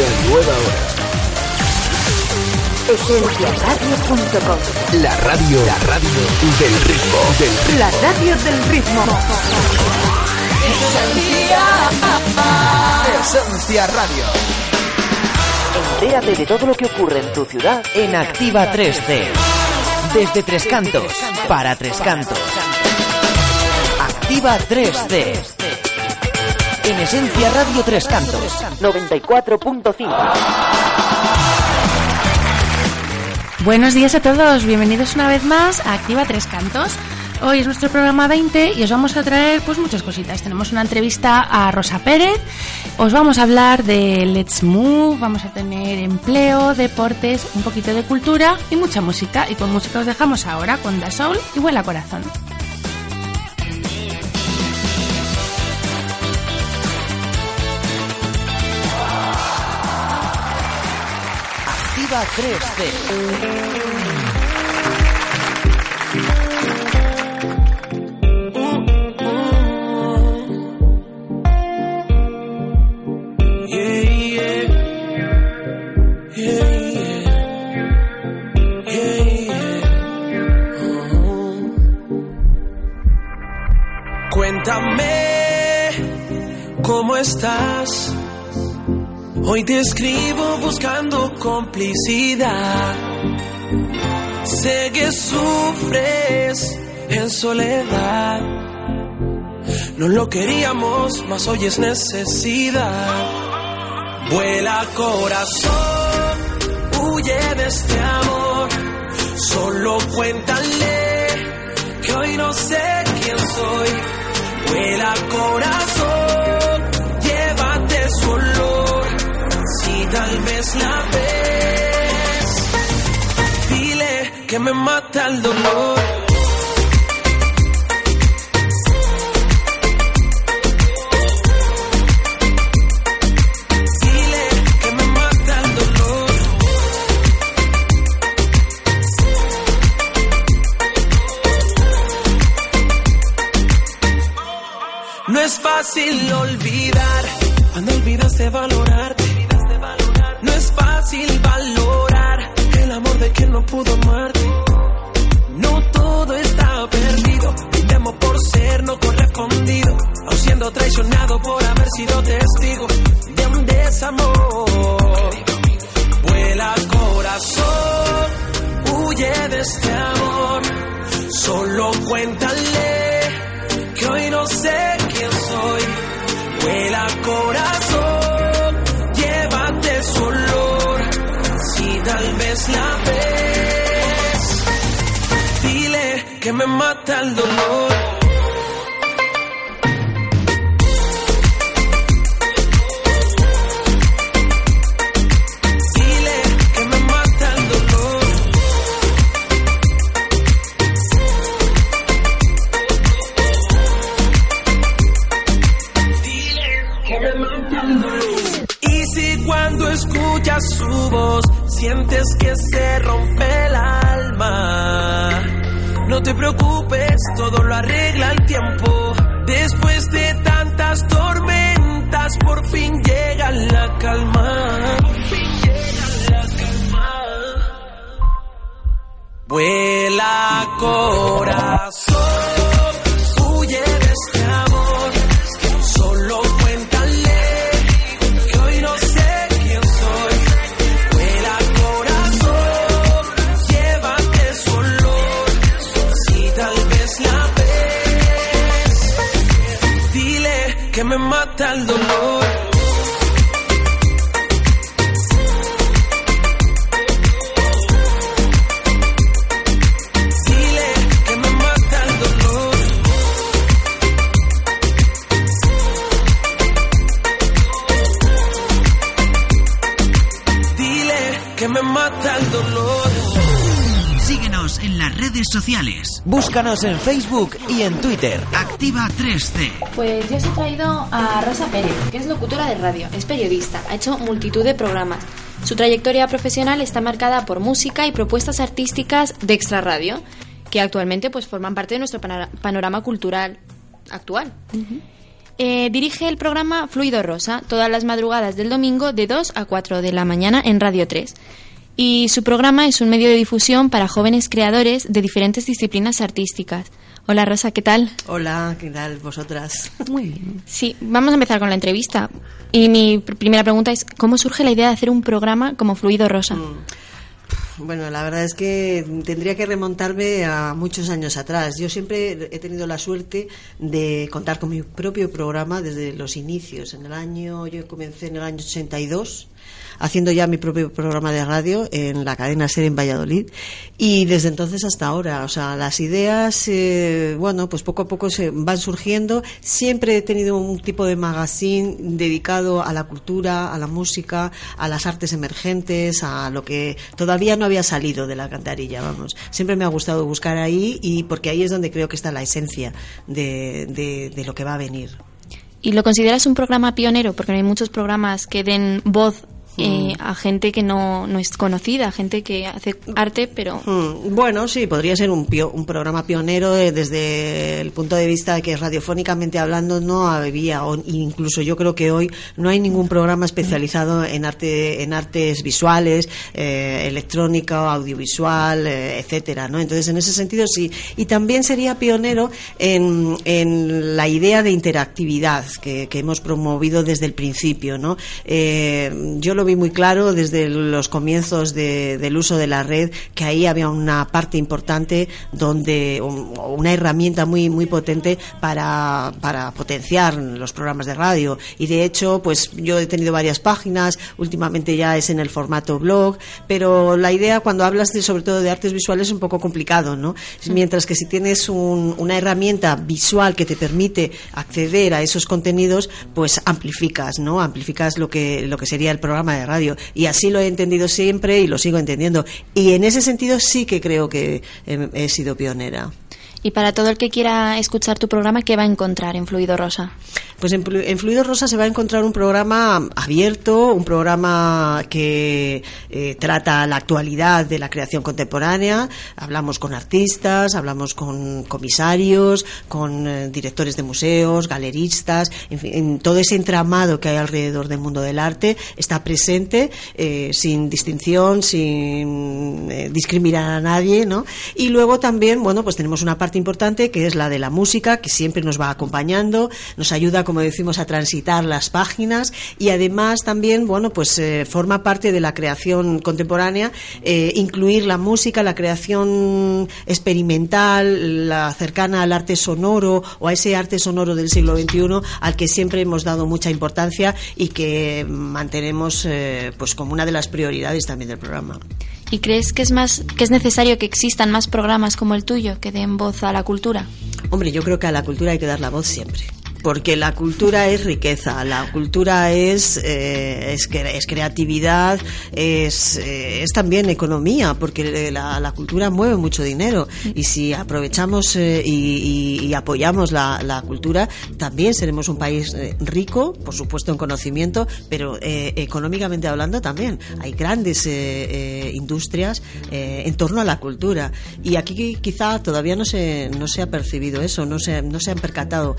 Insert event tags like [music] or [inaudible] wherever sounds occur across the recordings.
Una nueva hora. Esenciaradio.com La radio, la radio del ritmo, del ritmo. La radio del ritmo. Esencia Radio. Entérate de todo lo que ocurre en tu ciudad en Activa 3C. Desde Tres Cantos, para Tres Cantos. Activa 3C. En Esencia Radio Tres Cantos, 94.5. Buenos días a todos, bienvenidos una vez más a Activa Tres Cantos. Hoy es nuestro programa 20 y os vamos a traer pues muchas cositas. Tenemos una entrevista a Rosa Pérez, os vamos a hablar de Let's Move, vamos a tener empleo, deportes, un poquito de cultura y mucha música. Y con música os dejamos ahora con Da Soul y Vuela Corazón. Activa 3C. Cuéntame cómo estás. Hoy te escribo buscando complicidad. Sé que sufres en soledad. No lo queríamos, mas hoy es necesidad. Vuela corazón, huye de este amor. Solo cuéntale que hoy no sé quién soy. Vuela corazón, llévate su olor. Si tal vez la ves, dile que me mata el dolor. Dile que me mata el dolor. No es fácil olvidar cuando olvidas de valorarte. Pudo me mata el dolor. Búscanos en Facebook y en Twitter. Activa 3C. Pues yo os he traído a Rosa Pérez, que es locutora de radio, es periodista, ha hecho multitud de programas. Su trayectoria profesional está marcada por música y propuestas artísticas de Extra Radio, que actualmente pues forman parte de nuestro panorama cultural actual. Eh, dirige el programa Fluido Rosa todas las madrugadas del domingo de 2 a 4 de la mañana en Radio 3. Y su programa es un medio de difusión para jóvenes creadores de diferentes disciplinas artísticas. Hola Rosa, ¿qué tal? Hola, ¿qué tal vosotras? Muy bien. Sí, vamos a empezar con la entrevista. Y mi primera pregunta es, ¿cómo surge la idea de hacer un programa como Fluido Rosa? Mm. Bueno, la verdad es que tendría que remontarme a muchos años atrás. Yo siempre he tenido la suerte de contar con mi propio programa desde los inicios. En el año, yo comencé en el año 82 haciendo ya mi propio programa de radio en la cadena SER en Valladolid y desde entonces hasta ahora, o sea, las ideas, eh, bueno, pues poco a poco se van surgiendo. Siempre he tenido un tipo de magazine dedicado a la cultura, a la música, a las artes emergentes, a lo que todavía no había salido de la cantarilla, vamos. Siempre me ha gustado buscar ahí y porque ahí es donde creo que está la esencia de, de, de lo que va a venir. ¿Y lo consideras un programa pionero? Porque no hay muchos programas que den voz eh, a gente que no, no es conocida, gente que hace arte, pero... Hmm. Bueno, sí, podría ser un, un programa pionero eh, desde el punto de vista de que radiofónicamente hablando no había, o incluso yo creo que hoy no hay ningún programa especializado en arte en artes visuales, eh, electrónica, audiovisual, etcétera, ¿no? Entonces, en ese sentido sí. Y también sería pionero en, en la idea de interactividad que, que hemos promovido desde el principio, ¿no? yo lo vi muy claro desde los comienzos del uso de la red que ahí había una parte importante donde una herramienta muy muy potente para, para potenciar los programas de radio. Y de hecho pues yo he tenido varias páginas últimamente ya es en el formato blog pero la idea cuando hablas de, sobre todo de artes visuales es un poco complicado no mientras que si tienes una herramienta visual que te permite acceder a esos contenidos pues amplificas no amplificas lo que lo que sería el programa radio. Y así lo he entendido siempre y lo sigo entendiendo. Y en ese sentido sí que creo que he, sido pionera. Y para todo el que quiera escuchar tu programa, ¿qué va a encontrar en Fluido Rosa? Pues en, Fluido Rosa se va a encontrar un programa abierto, un programa que eh, trata la actualidad de la creación contemporánea. Hablamos con artistas, hablamos con comisarios, con eh, directores de museos, galeristas, en fin, todo ese entramado que hay alrededor del mundo del arte está presente eh, sin distinción, sin discriminar a nadie, ¿no? Y luego también, bueno, pues tenemos una parte importante que es la de la música, que siempre nos va acompañando, nos ayuda como decimos, a transitar las páginas y además también, bueno, pues eh, forma parte de la creación contemporánea, eh, incluir la música, la creación experimental, la cercana al arte sonoro o a ese arte sonoro del siglo XXI al que siempre hemos dado mucha importancia y que mantenemos eh, pues como una de las prioridades también del programa. ¿Y crees que es más que es necesario que existan más programas como el tuyo que den voz a la cultura? Hombre, yo creo que a la cultura hay que dar la voz siempre porque la cultura es riqueza, la cultura es, eh, es, creatividad, es, eh, es, también economía, porque la, cultura mueve mucho dinero y si aprovechamos eh, y, apoyamos la, la, cultura, también seremos un país eh, rico, por supuesto en conocimiento, pero económicamente hablando también. Hay grandes industrias en torno a la cultura y aquí quizá todavía no se, no se ha percibido eso, no se, no se han percatado.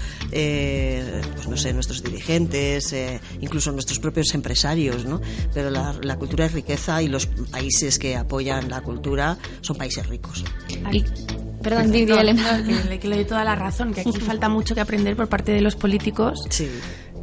Pues no sé, nuestros dirigentes, eh, incluso nuestros propios empresarios, ¿no? Pero la, cultura es riqueza y los países que apoyan la cultura son países ricos. perdón, que, le doy toda la razón, que aquí falta mucho que aprender por parte de los políticos. Sí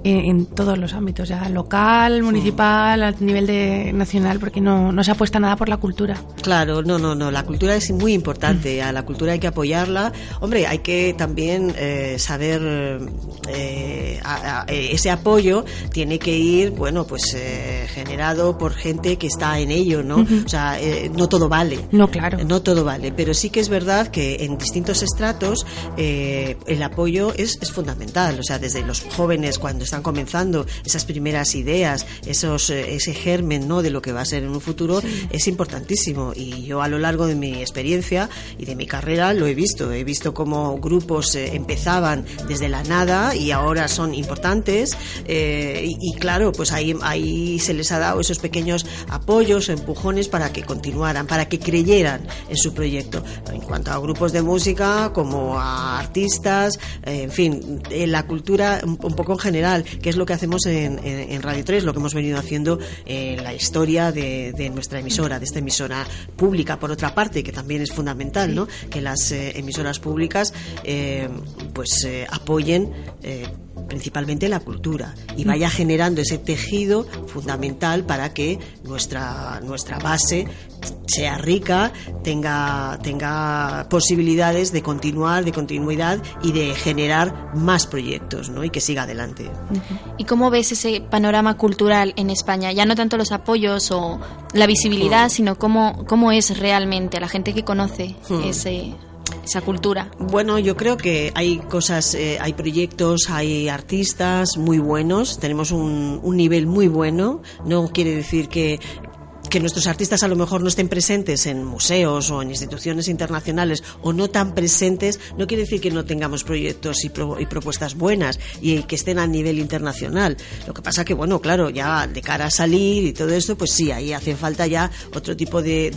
en, todos los ámbitos, ya local, municipal, a nivel de nacional, porque no, no se apuesta nada por la cultura. Claro, no, no, no, la cultura es muy importante, a la cultura hay que apoyarla. Hombre, hay que también eh, saber, eh, ese apoyo tiene que ir, bueno, pues eh, generado por gente que está en ello, ¿no? O sea, no todo vale. No, claro. No todo vale, pero sí que es verdad que en distintos estratos el apoyo es, es fundamental, o sea, desde los jóvenes cuando están comenzando, esas primeras ideas, esos, eh, ese germen ¿no? de lo que va a ser en un futuro, es importantísimo. Y yo a lo largo de mi experiencia y de mi carrera lo he visto. He visto cómo grupos eh, empezaban desde la nada y ahora son importantes. eh, y, y claro, pues ahí, ahí se les ha dado esos pequeños apoyos, empujones para que continuaran, para que creyeran en su proyecto. En cuanto a grupos de música, como a artistas, eh, en fin, en la cultura un, un poco en general, que es lo que hacemos en, en- en Radio 3, lo que hemos venido haciendo en la historia de, de nuestra emisora, de esta emisora pública, por otra parte, que también es fundamental, ¿no? Que las eh, emisoras públicas eh, pues eh, apoyen principalmente la cultura y vaya generando ese tejido fundamental para que nuestra nuestra base sea rica, tenga tenga posibilidades de continuar, de continuidad y de generar más proyectos, ¿no? Y que siga adelante. ¿Y cómo ves ese panorama cultural en España? Ya no tanto los apoyos o la visibilidad, sino cómo, cómo es realmente la gente que conoce Hmm. ese, esa cultura. Bueno, yo creo que hay cosas, eh, hay proyectos, hay artistas muy buenos, tenemos un, un nivel muy bueno. No quiere decir que que nuestros artistas a lo mejor no estén presentes en museos o en instituciones internacionales o no tan presentes, no quiere decir que no tengamos proyectos y, pro- y propuestas buenas y que estén a nivel internacional. Lo que pasa que, bueno, claro, ya de cara a salir y todo esto, pues sí, ahí hace falta ya otro tipo de,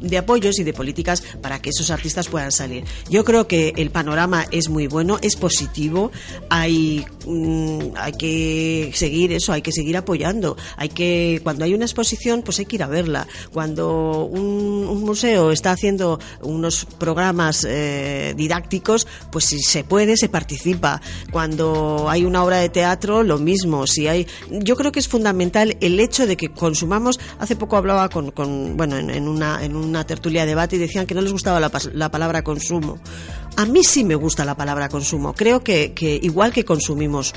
de apoyos y de políticas para que esos artistas puedan salir. Yo creo que el panorama es muy bueno, es positivo, hay, mm, hay que seguir eso, hay que seguir apoyando, hay que, cuando hay una exposición, pues hay que ir verla. Cuando un, museo está haciendo unos programas eh, didácticos, pues si se puede, se participa. Cuando hay una obra de teatro, lo mismo. Si hay, yo creo que es fundamental el hecho de que consumamos. Hace poco hablaba con, con bueno, en, una, en una tertulia de debate y decían que no les gustaba la, la palabra consumo. A mí sí me gusta la palabra consumo. Creo que, que igual que consumimos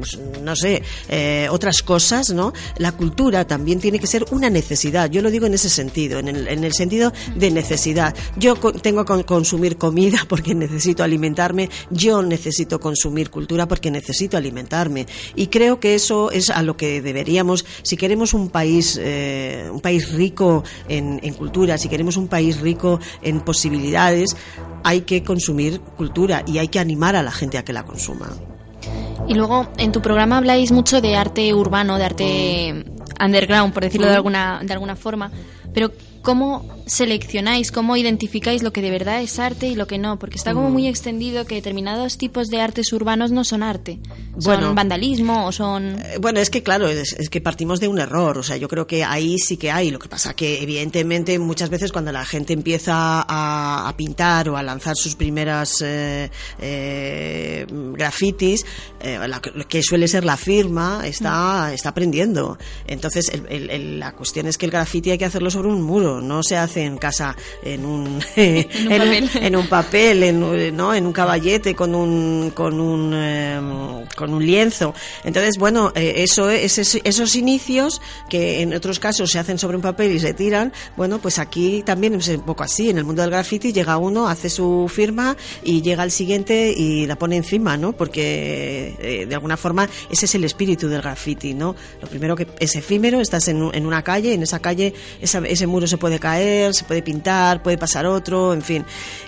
pues, no sé, eh, otras cosas, ¿no? La cultura también tiene que ser una necesidad. Yo lo digo en ese sentido, en el, en el sentido de necesidad. Yo tengo que consumir comida [laughs] porque necesito alimentarme. Yo necesito consumir cultura porque necesito alimentarme. Y creo que eso es a lo que deberíamos, si queremos un país, eh, un país rico en, en cultura, si queremos un país rico en posibilidades, hay que consumir cultura y hay que animar a la gente a que la consuma. Y luego en tu programa habláis mucho de arte urbano, de arte underground, por decirlo de alguna, de alguna forma. Pero ¿cómo seleccionáis, cómo identificáis lo que de verdad es arte y lo que no? Porque está como muy extendido que determinados tipos de artes urbanos no son arte. Son Bueno. vandalismo o son... Eh, Bueno, es que claro, es, es que partimos de un error. O sea, yo creo que ahí sí que hay. Lo que pasa que, evidentemente, muchas veces cuando la gente empieza a, a pintar o a lanzar sus primeras eh, eh, grafitis, eh, la lo que suele ser la firma está, está aprendiendo. Entonces, el- el- el- la cuestión es que el graffiti hay que hacerlo sobre un muro, no se hace en casa [laughs] en un, en un, papel. en un papel, en, un- ¿no? en un caballete con un, con un, eh, con un lienzo. Entonces, bueno, eh, eso es, es- esos inicios que en otros casos se hacen sobre un papel y se tiran, bueno, pues aquí también es un poco así. En el mundo del graffiti llega uno, hace su firma y llega el siguiente y la pone encima, ¿no? Porque eh, de alguna forma ese es el espíritu del graffiti, ¿no? Lo primero que es efímero, estás en, en una calle, en esa calle esa- ese muro se puede caer, se puede pintar, puede pasar otro, en fin.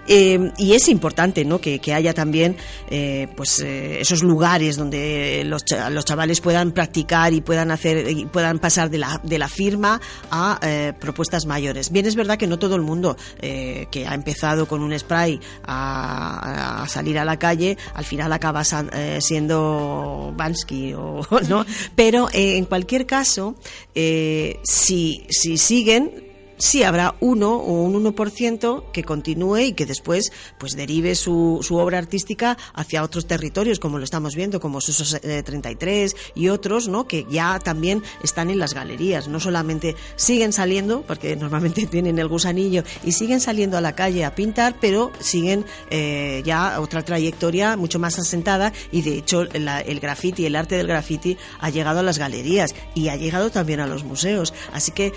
Eh, y es importante, ¿no? Que, que haya también, eh, pues, eh, esos lugares donde los, los chavales puedan practicar y puedan hacer, y puedan pasar de la, de la firma a propuestas mayores. Bien, es verdad que no todo el mundo que ha empezado con un spray a, a salir a la calle, al final acaba siendo Bansky o [laughs] no, [laughs] pero en cualquier caso, si, si siguen sí habrá uno o un 1% que continúe y que después pues derive su, su obra artística hacia otros territorios, como lo estamos viendo, como Susos eh, 33 y otros, ¿no? que ya también están en las galerías. No solamente siguen saliendo, porque normalmente [laughs] tienen el gusanillo, y siguen saliendo a la calle a pintar, pero siguen eh, ya otra trayectoria mucho más asentada y de hecho la- el graffiti, el arte del graffiti ha llegado a las galerías y ha llegado también a los museos. Así que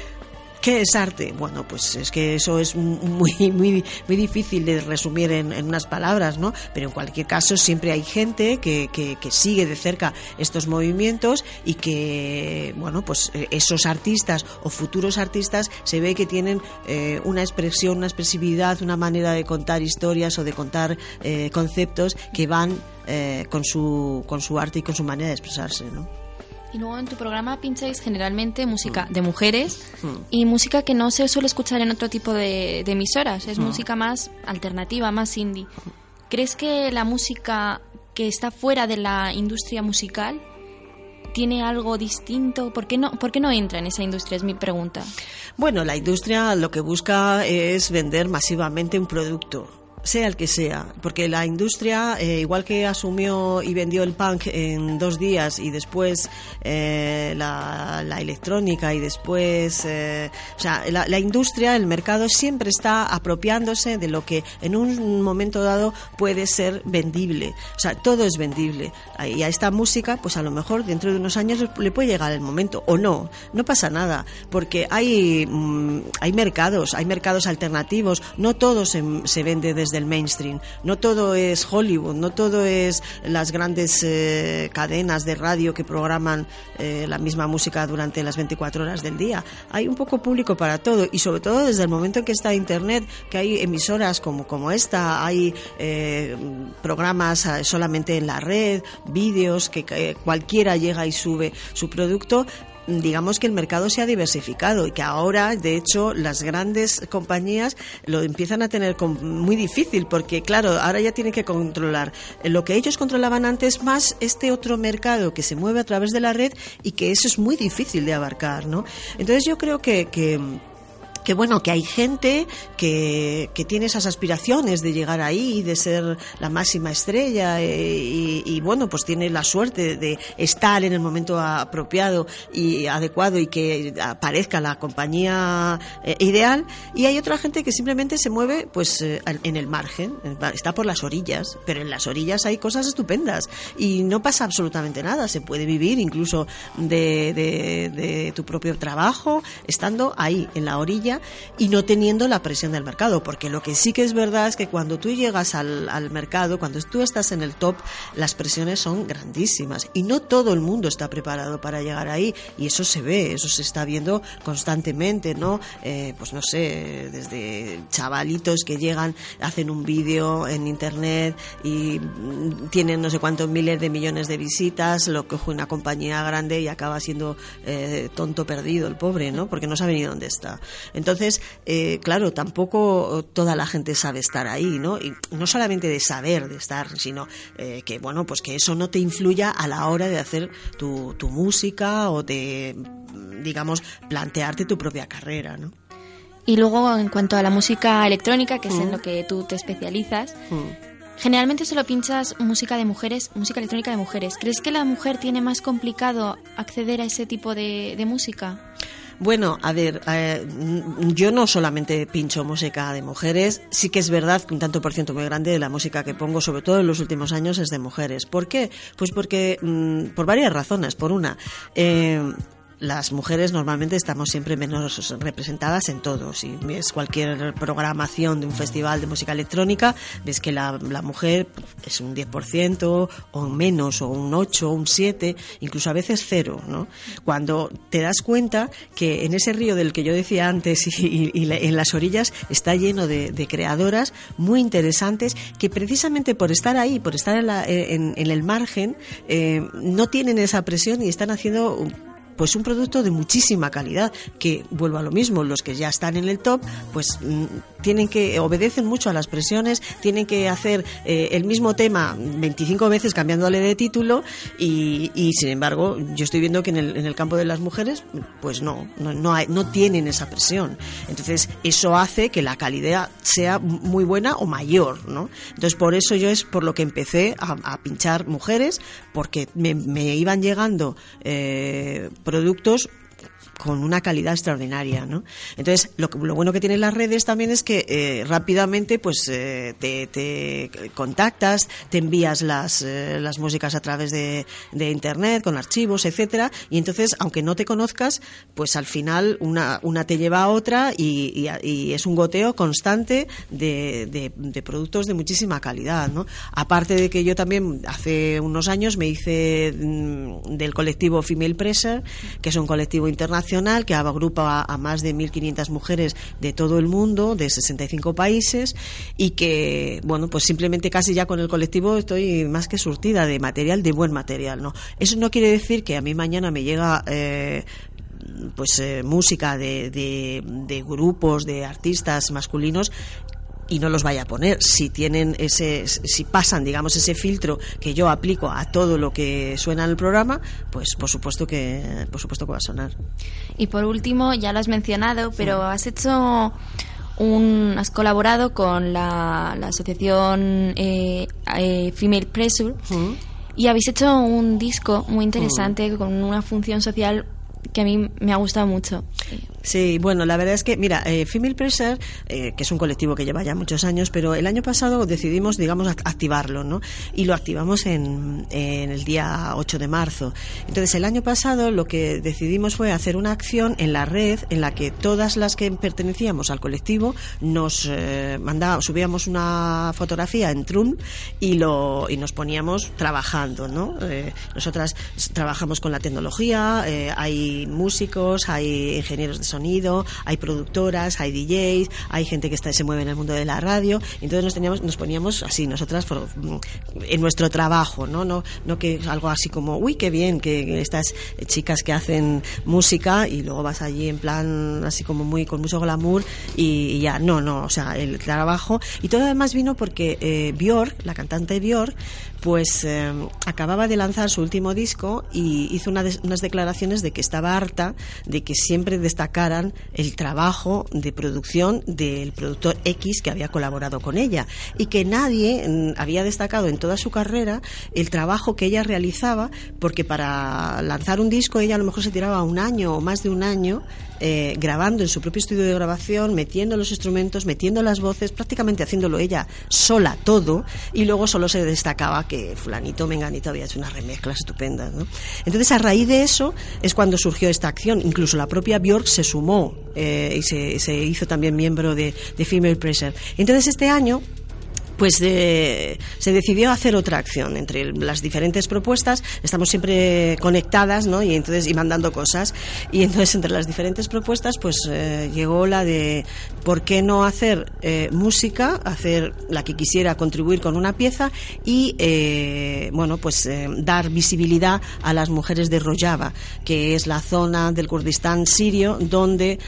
¿Qué es arte? Bueno, pues es que eso es muy, muy, muy difícil de resumir en, unas palabras, ¿no? Pero en cualquier caso siempre hay gente que, que, sigue de cerca estos movimientos y que, bueno, pues eh, esos artistas o futuros artistas se ve que tienen eh, una expresión, una expresividad, una manera de contar historias o de contar eh, conceptos que van con, su, con su arte y con su manera de expresarse, ¿no? Y luego en tu programa pincháis generalmente música mm. de mujeres mm. y música que no se suele escuchar en otro tipo de, emisoras. Es mm. música más alternativa, más indie. ¿Crees que la música que está fuera de la industria musical tiene algo distinto? ¿Por qué no, por qué no entra en esa industria? Es mi pregunta. Bueno, la industria lo que busca es vender masivamente un producto sea el que sea, porque la industria, eh, igual que asumió y vendió el punk en dos días y después eh, la, electrónica y después, eh, o sea, la, industria, el mercado siempre está apropiándose de lo que en un momento dado puede ser vendible. O sea, todo es vendible. Y a esta música, pues a lo mejor dentro de unos años le puede llegar el momento o no. No pasa nada, porque hay, mm, hay mercados, hay mercados alternativos. No todo se, se vende desde del mainstream. No todo es Hollywood, no todo es las grandes eh, cadenas de radio que programan eh, la misma música durante las 24 horas del día. Hay un poco público para todo y sobre todo desde el momento en que está Internet, que hay emisoras como, como esta, hay eh, programas solamente en la red, vídeos que cualquiera llega y sube su producto digamos que el mercado se ha diversificado y que ahora, de hecho, las grandes compañías lo empiezan a tener muy difícil porque, claro, ahora ya tienen que controlar lo que ellos controlaban antes más este otro mercado que se mueve a través de la red y que eso es muy difícil de abarcar, ¿no? Entonces yo creo que, que que bueno, que hay gente que, que, tiene esas aspiraciones de llegar ahí, de ser la máxima estrella eh, y, bueno, pues tiene la suerte de estar en el momento apropiado y adecuado y que aparezca la compañía eh, ideal. Y hay otra gente que simplemente se mueve pues eh, en el margen, está por las orillas, pero en las orillas hay cosas estupendas y no pasa absolutamente nada, se puede vivir incluso de, de, de tu propio trabajo estando ahí en la orilla y no teniendo la presión del mercado, porque lo que sí que es verdad es que cuando tú llegas al, al mercado, cuando tú estás en el top, las presiones son grandísimas y no todo el mundo está preparado para llegar ahí y eso se ve, eso se está viendo constantemente, ¿no? Eh, pues no sé, desde chavalitos que llegan, hacen un vídeo en internet y tienen no sé cuántos miles de millones de visitas, lo coge una compañía grande y acaba siendo eh, tonto perdido el pobre, ¿no? Porque no sabe ni dónde está. Entonces, eh, claro, tampoco toda la gente sabe estar ahí, ¿no? Y no solamente de saber de estar, sino eh, que, bueno, pues que eso no te influya a la hora de hacer tu, tu música o de, digamos, plantearte tu propia carrera, ¿no? Y luego, en cuanto a la música electrónica, que es en mm. lo que tú te especializas, mm. generalmente solo pinchas música de mujeres, música electrónica de mujeres. ¿Crees que la mujer tiene más complicado acceder a ese tipo de, de música? Bueno, a ver, eh, yo no solamente pincho música de mujeres, sí que es verdad que un tanto por ciento muy grande de la música que pongo, sobre todo en los últimos años, es de mujeres. ¿Por qué? Pues porque, mm, por varias razones. Por una, eh, las mujeres normalmente estamos siempre menos representadas en todo. Si ves cualquier programación de un festival de música electrónica, ves que la, mujer es un 10% o menos, o un 8, o un 7, incluso a veces cero, ¿no? Cuando te das cuenta que en ese río del que yo decía antes y, en las orillas está lleno de, creadoras muy interesantes que precisamente por estar ahí, por estar en, el margen, eh, no tienen esa presión y están haciendo pues un producto de muchísima calidad, que vuelvo a lo mismo, los que ya están en el top, pues mm, tienen que obedecen mucho a las presiones, tienen que hacer eh, el mismo tema 25 veces cambiándole de título y, sin embargo yo estoy viendo que en el, en el campo de las mujeres pues no, no, no, hay, no tienen esa presión. Entonces eso hace que la calidad sea muy buena o mayor, ¿no? Entonces por eso yo es por lo que empecé a, pinchar mujeres porque me, me iban llegando eh, productos con una calidad extraordinaria, ¿no? Entonces, lo, lo bueno que tienen las redes también es que eh, rápidamente pues eh, te, contactas, te envías las, eh, las músicas a través de, de, internet, con archivos, etcétera, y entonces, aunque no te conozcas, pues al final una, una te lleva a otra y, y, es un goteo constante de, de, de, productos de muchísima calidad, ¿no? Aparte de que yo también hace unos años me hice mm, del colectivo Female Pressure, que es un colectivo internacional que agrupa a, más de 1.500 mujeres de todo el mundo, de 65 países, y que, bueno, pues simplemente casi ya con el colectivo estoy más que surtida de material, de buen material, ¿no? Eso no quiere decir que a mí mañana me llega eh, pues eh, música de, de, grupos de artistas masculinos y no los vaya a poner. Si tienen ese, si pasan, digamos, ese filtro que yo aplico a todo lo que suena en el programa, pues por supuesto que, por supuesto que va a sonar. Y por último, ya lo has mencionado, pero has hecho un, has colaborado con la, la asociación eh, eh, Female Pressure. Y habéis hecho un disco muy interesante con una función social que a mí me ha gustado mucho. Sí, bueno, la verdad es que, mira, eh, Female Pressure, eh, que es un colectivo que lleva ya muchos años, pero el año pasado decidimos, digamos, activarlo, ¿no? Y lo activamos en, en, el día 8 de marzo. Entonces, el año pasado lo que decidimos fue hacer una acción en la red en la que todas las que pertenecíamos al colectivo nos eh, subíamos una fotografía en Trum y, lo, y nos poníamos trabajando, ¿no? Eh, nosotras trabajamos con la tecnología, eh, músicos, hay ingenieros de sonido, hay productoras, hay DJs, hay gente que se mueve en el mundo de la radio. Entonces nos, teníamos, nos poníamos así, nosotras, por, en nuestro trabajo, ¿no? No, no que algo así como, uy, qué bien, que estas chicas que hacen música y luego vas allí en plan así como muy, con mucho glamour y, y ya, no, no, o sea, el trabajo. Y todo además vino porque eh, Björk, la cantante Björk, pues eh, acababa de lanzar su último disco y hizo una unas declaraciones de que estaba harta de que siempre destacaran el trabajo de producción del productor X que había colaborado con ella y que nadie mm, había destacado en toda su carrera el trabajo que ella realizaba porque para lanzar un disco ella a lo mejor se tiraba un año o más de un año eh, grabando en su propio estudio de grabación, metiendo los instrumentos, metiendo las voces, prácticamente haciéndolo ella sola todo, y luego solo se destacaba que fulanito, menganito había hecho unas remezclas estupendas. ¿no? Entonces, a raíz de eso es cuando surgió esta acción. Incluso la propia Björk se sumó eh, y se, hizo también miembro de, de Female Pressure. Entonces, este año pues se decidió hacer otra acción entre las diferentes propuestas. Estamos siempre conectadas no y entonces y mandando cosas. Y entonces entre las diferentes propuestas pues eh, llegó la de por qué no hacer eh, música hacer la que quisiera contribuir con una pieza y eh, bueno pues eh, dar visibilidad a las mujeres de Rojava que es la zona del Kurdistán sirio donde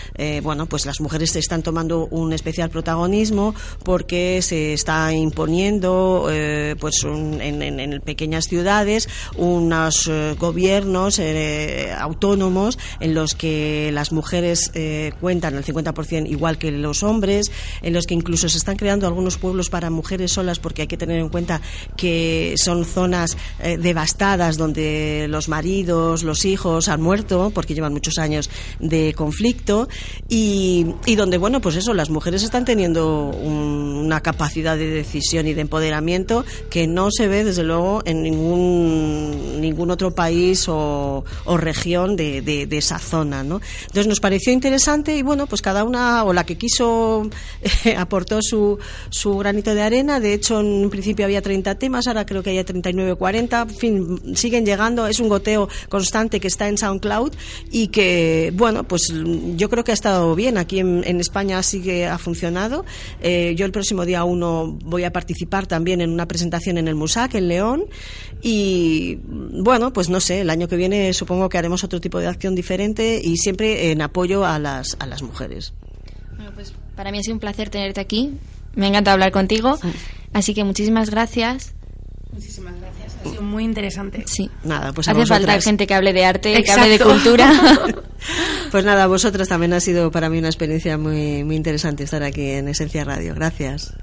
bueno pues las mujeres están tomando un especial protagonismo porque se está imponiendo eh, pues un, en, en, pequeñas ciudades unos eh, gobiernos eh, autónomos en los que las mujeres cuentan el 50% igual que los hombres, en los que incluso se están creando algunos pueblos para mujeres solas porque hay que tener en cuenta que son zonas devastadas donde los maridos, los hijos han muerto porque llevan muchos años de conflicto y, y donde, bueno, pues eso, las mujeres están teniendo un, una capacidad de decisión y de empoderamiento que no se ve desde luego en ningún, ningún otro país o, o región de, de, de, esa zona. ¿no? Entonces nos pareció interesante y bueno, pues cada una o la que quiso eh, [laughs] aportó su, su granito de arena. De hecho, en principio había 30 temas, ahora creo que hay 39 o 40. En fin, siguen llegando. Es un goteo constante que está en SoundCloud y que, bueno, pues yo creo que ha estado bien. Aquí en, en España sí que ha funcionado. Eh, yo el próximo día uno voy a participar también en una presentación en el Musac, en León. Y bueno, pues no sé, el año que viene supongo que haremos otro tipo de acción diferente y siempre en apoyo a las, a las mujeres. Bueno, pues para mí ha sido un placer tenerte aquí. Me ha encantado hablar contigo. Así que muchísimas gracias. Muchísimas gracias. Ha sido muy interesante. Sí. Nada, pues Hace falta gente que hable de arte, Exacto. que hable de cultura. [laughs] pues nada, vosotros también ha sido para mí una experiencia muy, muy interesante estar aquí en Esencia Radio. Gracias.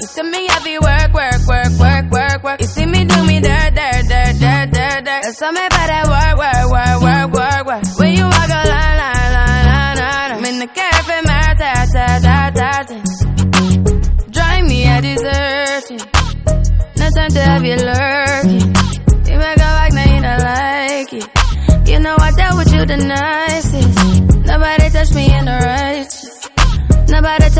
You see me happy work, work, work, work, work, work. You see me do me dirt, dirt, dirt, dirt, dirt, dirt. There's something about that work, work, work, work, work, work. When you walk a line, line, line, line, line. I'm in the cafe, my ta, ta, ta, ta, ta. Drive me a desertion. No time to have you lurking. You make a like, now you don't like it. You know I dealt with you the nicest. Nobody touched me in the righteous.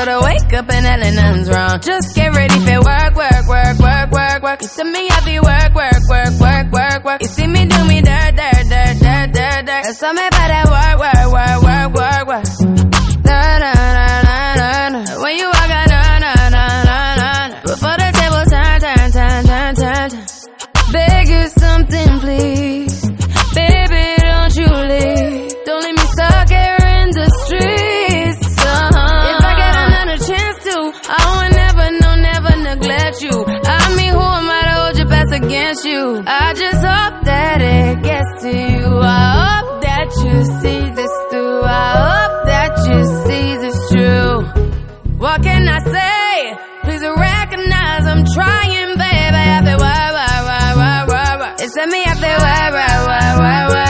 But I wake up and hell nothing's wrong. Just get ready for work, work, work, work, work, work. You see me happy work, work, work, work, work, work. You see me do me dirt, dirt, dirt, dirt, dirt, dirt. There's something about against you? I just hope that it gets to you. I hope that you see this through. I hope that you see this true. What can I say? Please recognize I'm trying, baby. I feel why, why, why, why, why, why. It's me, I feel why, why, why, why, why,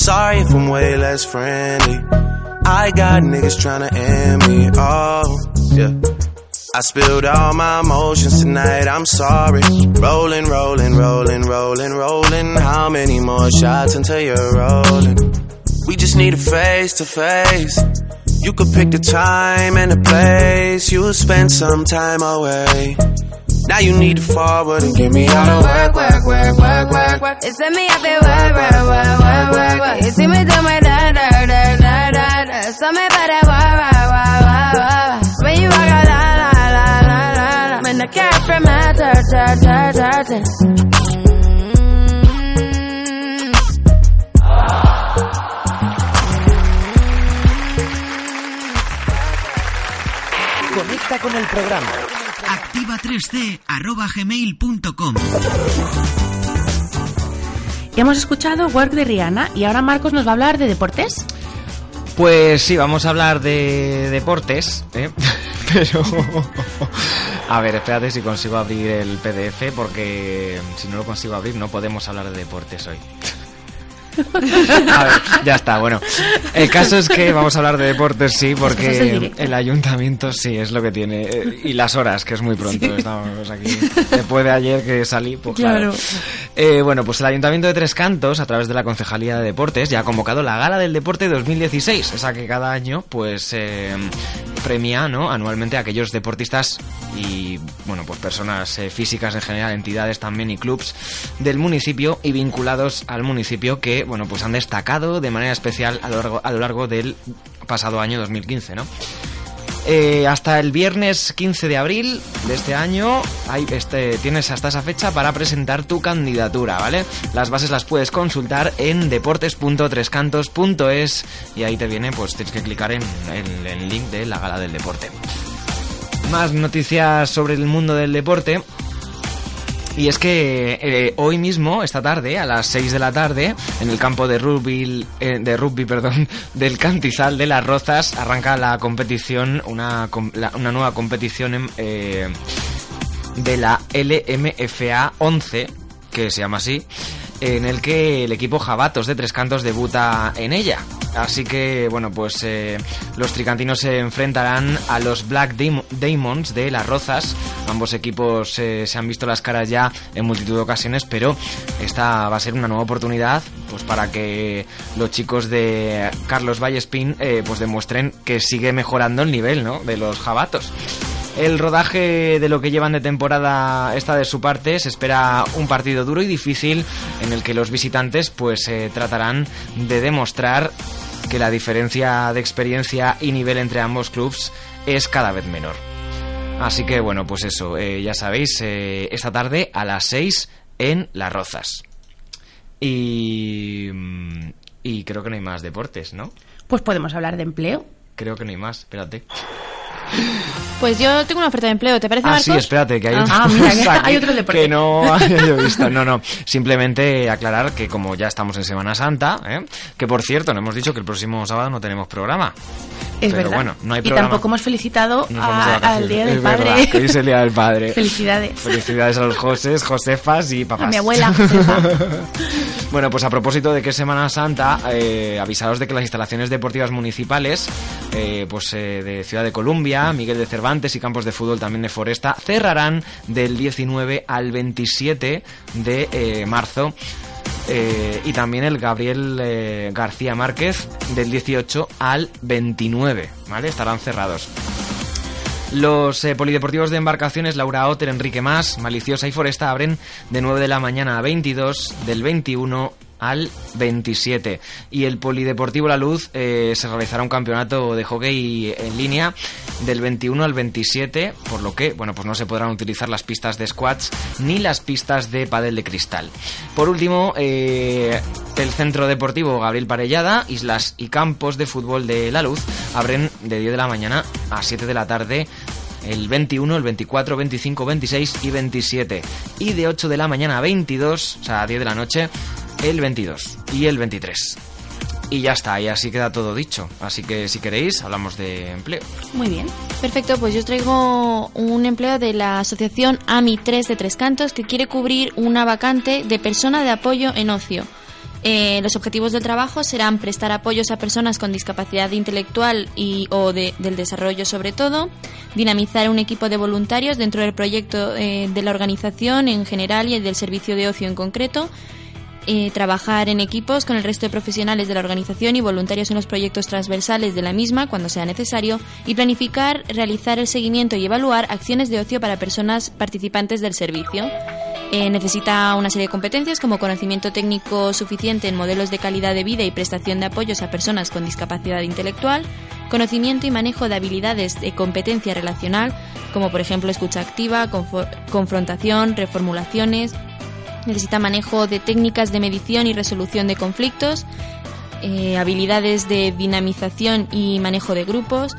Sorry if I'm way less friendly. I got niggas tryna end me. Oh, yeah. I spilled all my emotions tonight, I'm sorry. Rolling, rolling, rolling, rolling, rolling. How many more shots until you're rolling? We just need a face to face. You could pick the time and the place. You'll spend some time away. Now you need to forward and get me out of work, work, work, work, work, work. It's me up there, work, work, work, work, work, work. You see me do my da, da, da, da, da, da. Something about that, wah, wah, wah, wah, wah. When you walk out, la, la, la, la, la, la. When the cat from my ta, ta, ta, ta, Con el programa. Activa3c arroba gmail.com Hemos escuchado Work de Rihanna y ahora Marcos nos va a hablar de deportes. Pues sí, vamos a hablar de deportes, ¿eh? [laughs] pero... A ver, espérate si consigo abrir el PDF, porque si no lo consigo abrir no podemos hablar de deportes hoy. [laughs] A ver, ya está, bueno. El caso es que vamos a hablar de deportes, sí, porque el ayuntamiento sí es lo que tiene. eh, Y las horas, que es muy pronto. Estamos aquí. Después de ayer que salí, pues claro. Claro. Eh, bueno, pues el Ayuntamiento de Tres Cantos, a través de la Concejalía de Deportes, ya ha convocado la Gala del Deporte 2016, esa que cada año, pues, eh, premia, ¿no? Anualmente a aquellos deportistas y, bueno, pues personas eh, físicas en general, entidades también y clubs del municipio y vinculados al municipio que, bueno, pues han destacado de manera especial a lo largo, a lo largo del pasado año 2015, ¿no? Eh, hasta el viernes 15 de abril de este año este, tienes hasta esa fecha para presentar tu candidatura, ¿vale? Las bases las puedes consultar en deportes.trescantos.es y ahí te viene, pues tienes que clicar en el link de la gala del deporte. Más noticias sobre el mundo del deporte. Y es que eh, hoy mismo, esta tarde, a las 6 de la tarde, en el campo de rugby, eh, de rugby [laughs] perdón, del Cantizal de las Rozas, arranca la competición, una, una nueva competición eh, de la LMFA 11, que se llama así, en el que el equipo Jabatos de Tres Cantos debuta en ella. Así que, bueno, pues eh, los tricantinos se enfrentarán a los Black Demons de Las Rozas. Ambos equipos eh, se han visto las caras ya en multitud de ocasiones, pero esta va a ser una nueva oportunidad pues para que los chicos de Carlos Vallespín eh, pues demuestren que sigue mejorando el nivel ¿no? de los jabatos. El rodaje de lo que llevan de temporada está de su parte. Se espera un partido duro y difícil en el que los visitantes pues eh, tratarán de demostrar que la diferencia de experiencia y nivel entre ambos clubes es cada vez menor. Así que bueno, pues eso, eh, ya sabéis, eh, esta tarde a las 6 en Las Rozas. Y, mm, y creo que no hay más deportes, ¿no? Pues podemos hablar de empleo. Creo que no hay más, espérate. Pues yo tengo una oferta de empleo, ¿te parece, Ah, Marcos? sí, espérate, que hay, Ah, otra mira, cosa que [laughs] hay otro deporte. que no había yo [laughs] visto. No, no, simplemente aclarar que como ya estamos en Semana Santa, ¿eh? que por cierto, no hemos dicho que el próximo sábado no tenemos programa. Es Pero verdad. bueno, no hay y programa. tampoco hemos felicitado a- al. Día del Es Padre. verdad, hoy es el Día del Padre. [laughs] Felicidades. Felicidades a los Josés, Josefas y papás. A mi abuela, [laughs] Josefa. Bueno, pues a propósito de que es Semana Santa, eh, avisados de que las instalaciones deportivas municipales, eh, pues eh, de Ciudad de Columbia, Miguel de Cervantes y campos de fútbol también de Foresta, cerrarán del 19 al 27 de eh, marzo. Eh, y también el Gabriel eh, García Márquez del 18 al 29, ¿vale? Estarán cerrados. Los eh, polideportivos de embarcaciones Laura Otter, Enrique Más, Maliciosa y Foresta abren de 9 de la mañana a 22, del 21 al 27. Y el Polideportivo La Luz eh, se realizará un campeonato de hockey en línea del 21 al 27, por lo que, bueno, pues no se podrán utilizar las pistas de squats ni las pistas de pádel de cristal. Por último, eh, el Centro Deportivo Gabriel Parellada, Islas y Campos de Fútbol de La Luz abren de 10 de la mañana a 7 de la tarde el 21, el 24, 25, 26 y 27. Y de 8 de la mañana a 22, o sea, a 10 de la noche, el 22 y el 23. Y ya está, y así queda todo dicho. Así que si queréis, hablamos de empleo. Muy bien. Perfecto, pues yo traigo un empleo de la asociación AMI 3 de Tres Cantos que quiere cubrir una vacante de persona de apoyo en ocio. Eh, los objetivos del trabajo serán prestar apoyos a personas con discapacidad intelectual y o de- del desarrollo sobre todo, dinamizar un equipo de voluntarios dentro del proyecto eh, de la organización en general y el del servicio de ocio en concreto, eh, trabajar en equipos con el resto de profesionales de la organización y voluntarios en los proyectos transversales de la misma cuando sea necesario y planificar, realizar el seguimiento y evaluar acciones de ocio para personas participantes del servicio. Eh, necesita una serie de competencias como conocimiento técnico suficiente en modelos de calidad de vida y prestación de apoyos a personas con discapacidad intelectual, conocimiento y manejo de habilidades de competencia relacional, como por ejemplo escucha activa, confrontación, reformulaciones, necesita manejo de técnicas de medición y resolución de conflictos, eh, habilidades de dinamización y manejo de grupos.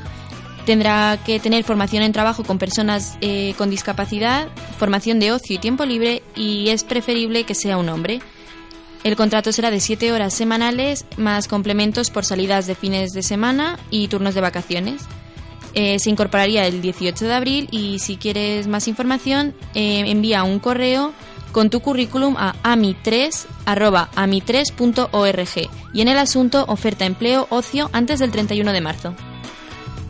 Tendrá que tener formación en trabajo con personas eh, con discapacidad, formación de ocio y tiempo libre y es preferible que sea un hombre. El contrato será de 7 horas semanales más complementos por salidas de fines de semana y turnos de vacaciones. Eh, se incorporaría el 18 de abril y si quieres más información envía un correo con tu currículum a ami3 y en el asunto oferta empleo ocio antes del 31 de marzo.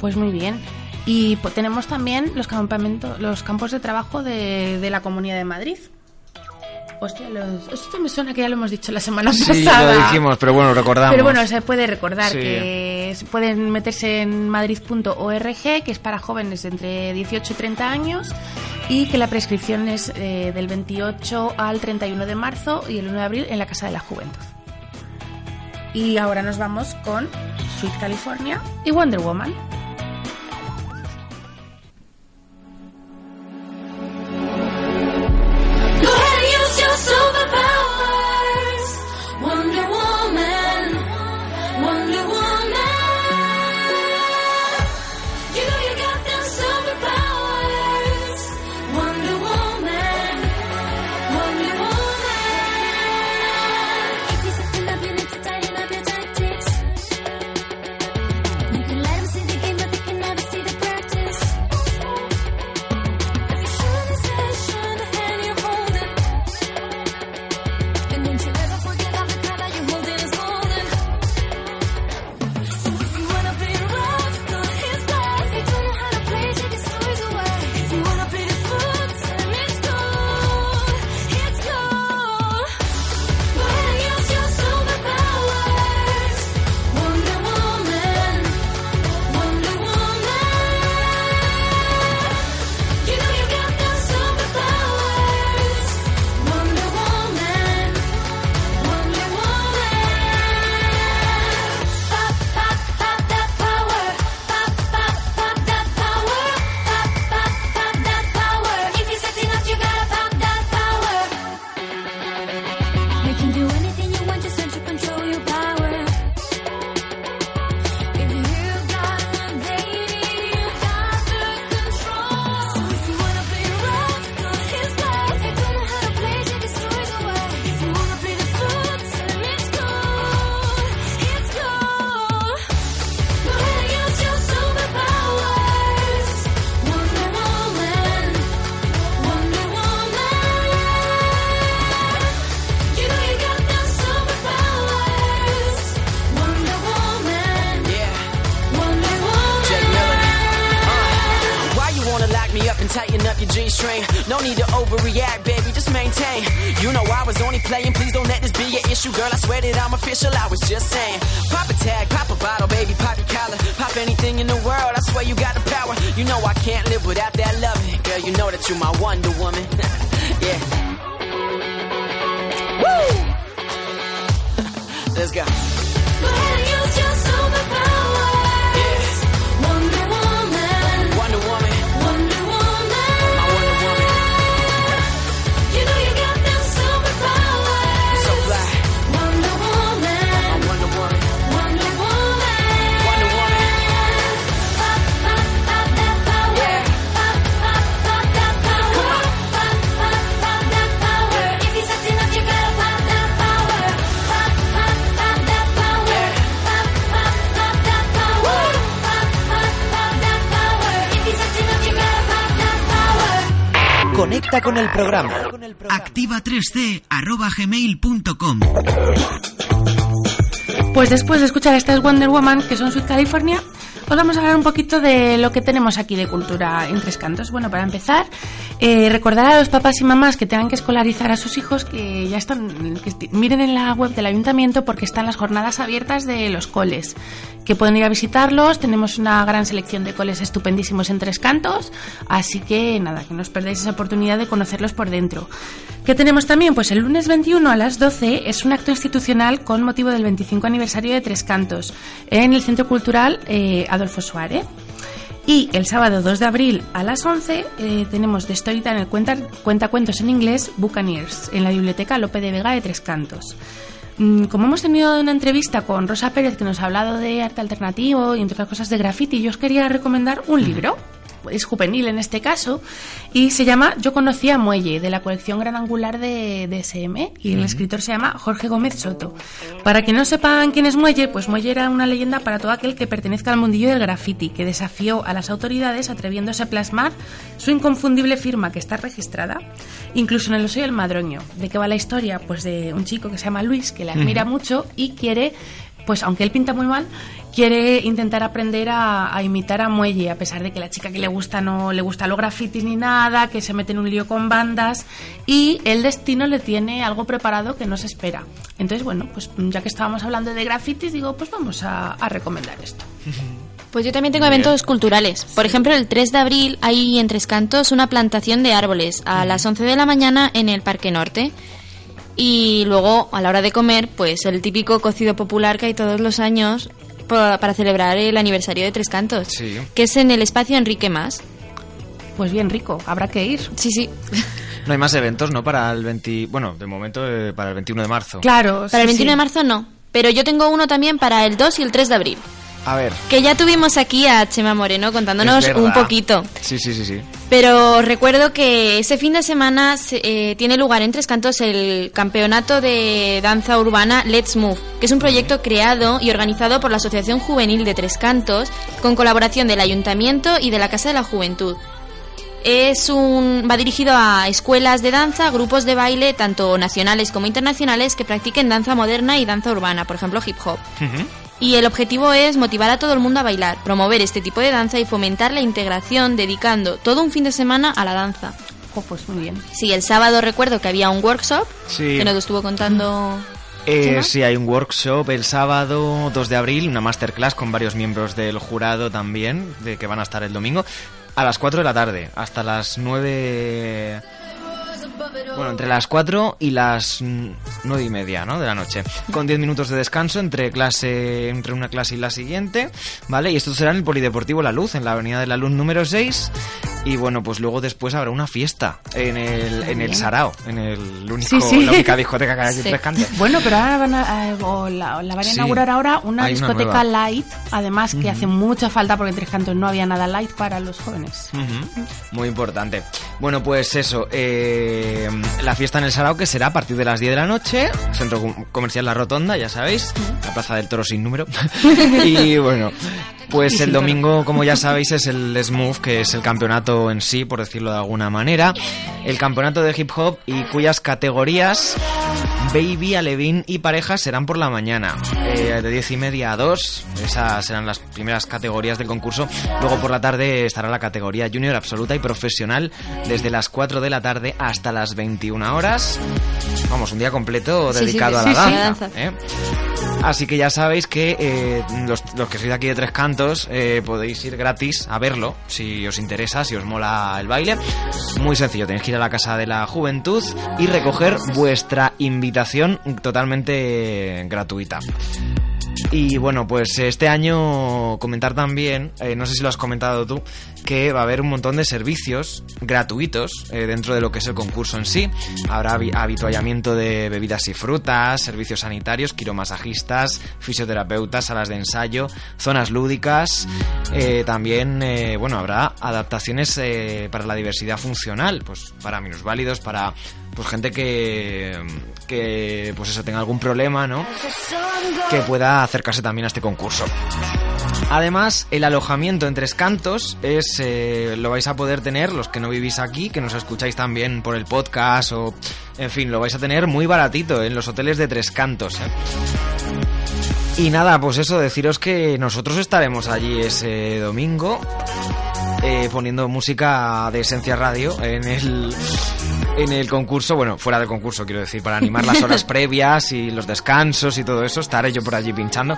Pues muy bien. Y tenemos también los campamentos, los campos de trabajo de, de la Comunidad de Madrid. Hostia, los- esto me suena que ya lo hemos dicho la semana Sí, pasada. lo dijimos, pero bueno, recordamos. Pero bueno, se puede recordar Sí. que pueden meterse en madrid.org, que es para jóvenes de entre 18 y 30 años, y que la prescripción es eh, del 28 al 31 de marzo y el 1 de abril en la Casa de la Juventud. Y ahora nos vamos con Sweet California y Wonder Woman. Tighten up your G-string? No need to overreact, baby, just maintain. You know I was only playing, please don't let this be your issue, girl. I swear that I'm official, I was just saying. Pop a tag, pop a bottle, baby, pop your collar. Pop anything in the world, I swear you got the power. You know I can't live without that loving. Girl, you know that you're my Wonder Woman. [laughs] yeah. Woo! Let's go. Conecta con el programa. Activa3c arroba gmail.com Pues después de escuchar estas Wonder Woman, que son Sweet California, os vamos a hablar un poquito de lo que tenemos aquí de cultura en Tres Cantos. Bueno, para empezar, eh, recordar a los papás y mamás que tengan que escolarizar a sus hijos que ya están, que miren en la web del ayuntamiento porque están las jornadas abiertas de los coles, que pueden ir a visitarlos. Tenemos una gran selección de coles estupendísimos en Tres Cantos, así que nada, que no os perdáis esa oportunidad de conocerlos por dentro. ¿Qué tenemos también? Pues el lunes 21 a las 12 es un acto institucional con motivo del 25 aniversario de Tres Cantos en el Centro Cultural eh, Adolfo Suárez. Y el sábado 2 de abril a las 11 eh, tenemos de Storytime el cuenta, cuentacuentos en inglés Buccaneers en la Biblioteca Lope de Vega de Tres Cantos. Mm, Como hemos tenido una entrevista con Rosa Pérez que nos ha hablado de arte alternativo y entre otras cosas de graffiti, yo os quería recomendar un libro es juvenil en este caso, y se llama Yo conocía Muelle, de la colección Gran Angular de, de SM, y el escritor se llama Jorge Gómez Soto. Para que no sepan quién es Muelle, pues Muelle era una leyenda para todo aquel que pertenezca al mundillo del graffiti, que desafió a las autoridades atreviéndose a plasmar su inconfundible firma que está registrada, incluso en el Oso y el Madroño. ¿De qué va la historia? Pues de un chico que se llama Luis, que le admira mucho y quiere pues aunque él pinta muy mal, quiere intentar aprender a, a imitar a Muelle, a pesar de que la chica que le gusta no le gusta los grafitis ni nada, que se mete en un lío con bandas y el destino le tiene algo preparado que no se espera. Entonces, bueno, pues ya que estábamos hablando de grafitis, digo, pues vamos a, a recomendar esto. Pues yo también tengo eventos culturales. Por ejemplo, el 3 de abril hay en Tres Cantos una plantación de árboles a las 11 de la mañana en el Parque Norte. Y luego, a la hora de comer, pues el típico cocido popular que hay todos los años pa- para celebrar el aniversario de Tres Cantos. Sí. Que es en el espacio Enrique Más. Pues bien rico, habrá que ir. Sí, sí. [laughs] No hay más eventos, ¿no? Para el 20... Bueno, de momento eh, para el 21 de marzo. Claro, Para el sí, 21 de marzo no. Pero yo tengo uno también para el 2 y el 3 de abril. A ver. Que ya tuvimos aquí a Chema Moreno contándonos un poquito. Sí, sí, sí, sí. Pero recuerdo que ese fin de semana se- eh, tiene lugar en Tres Cantos el campeonato de danza urbana Let's Move, que es un proyecto creado y organizado por la Asociación Juvenil de Tres Cantos con colaboración del Ayuntamiento y de la Casa de la Juventud. Es un va dirigido a escuelas de danza, grupos de baile tanto nacionales como internacionales que practiquen danza moderna y danza urbana, por ejemplo hip hop. Y el objetivo es motivar a todo el mundo a bailar, promover este tipo de danza y fomentar la integración dedicando todo un fin de semana a la danza. Oh, pues muy bien. Sí, el sábado recuerdo que había un workshop Sí. que nos estuvo contando. Eh, sí, hay un workshop el sábado 2 de abril, una masterclass con varios miembros del jurado también, de que van a estar el domingo, a las 4 de la tarde, hasta las 9... Bueno, entre las 4 y las mm, 9 y media, ¿no? De la noche. Con 10 minutos de descanso entre clase entre una clase y la siguiente, ¿vale? Y esto será en el Polideportivo La Luz, en la Avenida de la Luz número 6. Y bueno, pues luego después habrá una fiesta en el, en el. Sarao, en el único, Sí, sí. la única discoteca que hay aquí en Sí. Tres Cantos. Bueno, pero ahora van a, eh, o la, o la van a inaugurar ahora una Hay discoteca light, además que hace mucha falta porque en Tres Cantos no había nada light para los jóvenes. Muy importante. Bueno, pues eso, eh, la fiesta en el Sarao que será a partir de las 10 de la noche, Centro Com- Comercial La Rotonda, ya sabéis, la Plaza del Toro sin número. [laughs] [laughs] y bueno, pues el domingo, como ya sabéis, es el Smooth, que es el campeonato en sí, por decirlo de alguna manera. El campeonato de hip hop y cuyas categorías Baby, Alevín y parejas serán por la mañana, eh, de 10 y media a 2. Esas serán las primeras categorías del concurso. Luego por la tarde estará la categoría junior absoluta y profesional desde las 4 de la tarde hasta las 21 horas. Vamos, un día completo sí, dedicado sí, a la sí, danza. ¿eh? Así que ya sabéis que eh, los, que sois de aquí de Tres Cantos eh, podéis ir gratis a verlo si os interesa, si os mola el baile. Muy sencillo, tenéis que ir a la Casa de la Juventud y recoger vuestra invitación totalmente gratuita. Y bueno, pues este año comentar también, eh, no sé si lo has comentado tú, que va a haber un montón de servicios gratuitos eh, dentro de lo que es el concurso en sí. Habrá habi- habituallamiento de bebidas y frutas, servicios sanitarios, quiromasajistas, fisioterapeutas, salas de ensayo, zonas lúdicas. eh, también, eh, bueno, habrá adaptaciones para la diversidad funcional, pues para minusválidos, para pues gente que, que pues eso tenga algún problema, ¿no? que pueda acercarse también a este concurso. Además, el alojamiento en Tres Cantos es eh, lo vais a poder tener los que no vivís aquí, que nos escucháis también por el podcast o en fin, lo vais a tener muy baratito en los hoteles de Tres Cantos. ¿eh? Y nada, pues eso, deciros que nosotros estaremos allí ese domingo eh, poniendo música de Esencia Radio en el, en el concurso, bueno, fuera del concurso, quiero decir, para animar las horas [laughs] previas y los descansos y todo eso, estaré yo por allí pinchando.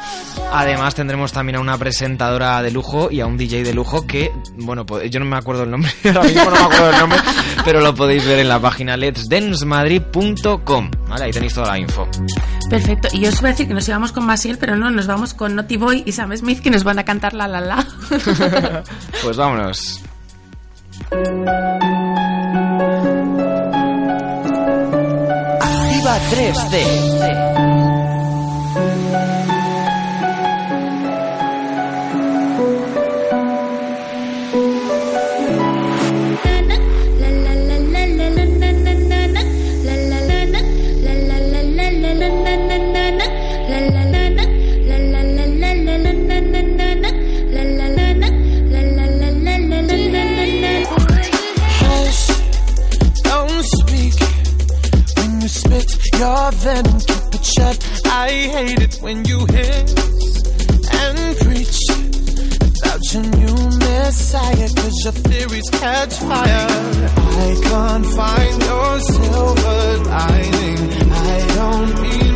Además, tendremos también a una presentadora de lujo y a un DJ de lujo que, bueno, yo no me acuerdo el nombre, [laughs] ahora mismo no me acuerdo el nombre, pero lo podéis ver en la página letsdancemadrid.com, ¿vale? Ahí tenéis toda la info. Perfecto. Y yo os iba a decir que nos íbamos con Masiel, pero no, nos vamos con Naughty Boy y Sam Smith que nos van a cantar la la la. [laughs] Pues vámonos. 3D. Hush, don't speak when you spit your venom, keep it shut. I hate it when you hiss and preach about your new messiah, cause your theories catch fire. I can't find your silver lining. I don't mean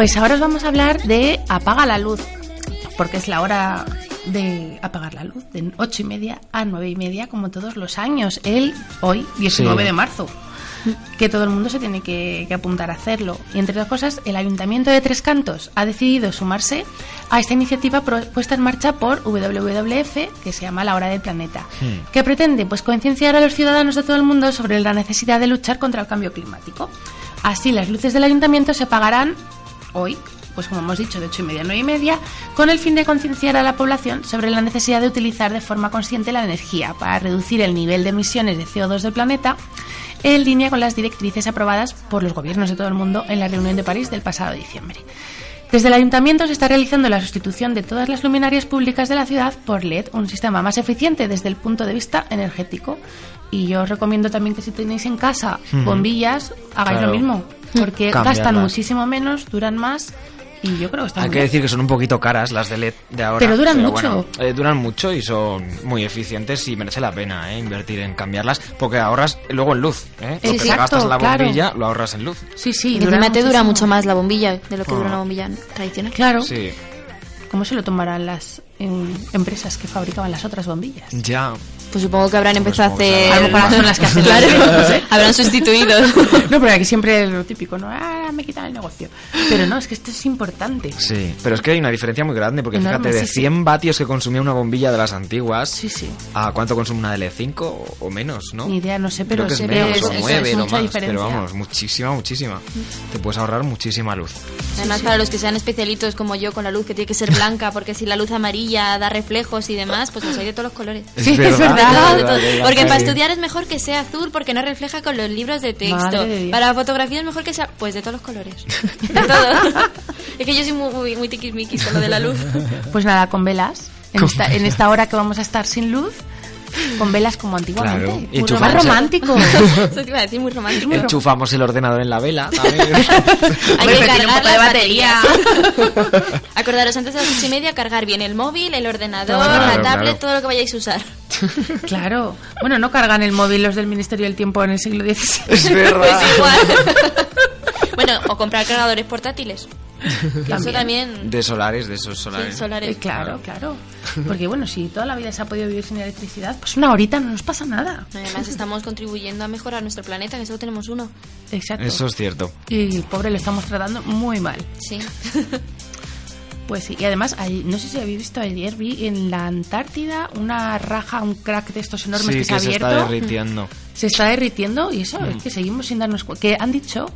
Pues ahora os vamos a hablar de apaga la luz, porque es la hora de apagar la luz, de ocho y media a nueve y media, como todos los años. El hoy, 19 Sí. de marzo, que todo el mundo se tiene que, que apuntar a hacerlo. Y entre otras cosas, el Ayuntamiento de Tres Cantos ha decidido sumarse a esta iniciativa puesta en marcha por WWF, que se llama La Hora del Planeta, que pretende pues concienciar a los ciudadanos de todo el mundo sobre la necesidad de luchar contra el cambio climático. Así, las luces del ayuntamiento se apagarán hoy, pues como hemos dicho, de ocho y media a nueve y media, con el fin de concienciar a la población sobre la necesidad de utilizar de forma consciente la energía para reducir el nivel de emisiones de CO2 del planeta en línea con las directrices aprobadas por los gobiernos de todo el mundo en la reunión de París del pasado diciembre. Desde el ayuntamiento se está realizando la sustitución de todas las luminarias públicas de la ciudad por LED, un sistema más eficiente desde el punto de vista energético. Y yo os recomiendo también que si tenéis en casa bombillas, hagáis Claro. lo mismo, porque gastan muchísimo menos, duran más y yo creo que están Hay muy que bien. decir que son un poquito caras las de LED de ahora. Pero duran mucho. bueno, eh, duran mucho y son muy eficientes y merece la pena eh, invertir en cambiarlas porque ahorras luego en luz. ¿eh? Lo que te Exacto, gastas en la claro. bombilla lo ahorras en luz. Sí, sí, Y encima te dura mucho más la bombilla de lo que dura Ah. una bombilla tradicional. Claro. Sí, ¿Cómo se lo tomarán las em, empresas que fabricaban las otras bombillas? ya. Pues supongo que habrán empezado a hacer... A lo mejor son las que hacen Claro, habrán sustituido. [laughs] No, pero aquí siempre es lo típico, ¿no? Ah, me quitan el negocio. Pero no, es que esto es importante. Sí, pero es que hay una diferencia muy grande porque Enorme, fíjate, de sí, sí. 100 vatios que consumía una bombilla de las antiguas, Sí, sí. ¿a cuánto consume una de LED5 o, o menos, no? Ni idea, no sé, pero Creo que es menos, o es- es 9 lo mucha más, diferencia. pero vamos, muchísima, muchísima. Te puedes ahorrar muchísima luz. Además, para los que sean especialitos como yo con la luz, que tiene que ser blanca, porque si la luz amarilla da reflejos y demás, pues los hay de todos los colores. Sí, es verdad, ya Porque para estudiar es mejor que sea azul porque no refleja con los libros de texto. Para fotografía es mejor que sea, pues de todos los colores. De todo. [laughs] es que yo soy muy, muy, muy tiquismiquis con lo de la luz. Pues nada, con velas. En esta, en esta hora que vamos a estar sin luz, con velas como antiguamente. Claro. Y Muy más el- romántico. [laughs] Eso te iba a decir, muy romántico. Enchufamos el ordenador en la vela. [laughs] Hay que un cargar poco de batería. Acordaros, antes de las ocho y media, cargar bien el móvil, el ordenador, Claro, la claro. tablet, todo lo que vayáis a usar. Claro. Bueno, no cargan el móvil los del Ministerio del Tiempo en el siglo XVI. es verdad. Pues igual. bueno, o comprar cargadores portátiles. Eso también. De solares, de esos solares. Sí, solares. Eh, claro, claro. [laughs] Porque bueno, si toda la vida se ha podido vivir sin electricidad, pues una horita no nos pasa nada. Además, estamos contribuyendo a mejorar nuestro planeta, que solo tenemos uno. Exacto. Eso es cierto. Y el pobre lo estamos tratando muy mal. Sí. [laughs] Pues sí, y además, no sé si habéis visto ayer, vi en la Antártida una raja, un crack de estos enormes Sí, que se ha que se está abierto. derritiendo. Se está derritiendo y eso, Mm. es que seguimos sin darnos cuenta. Que han dicho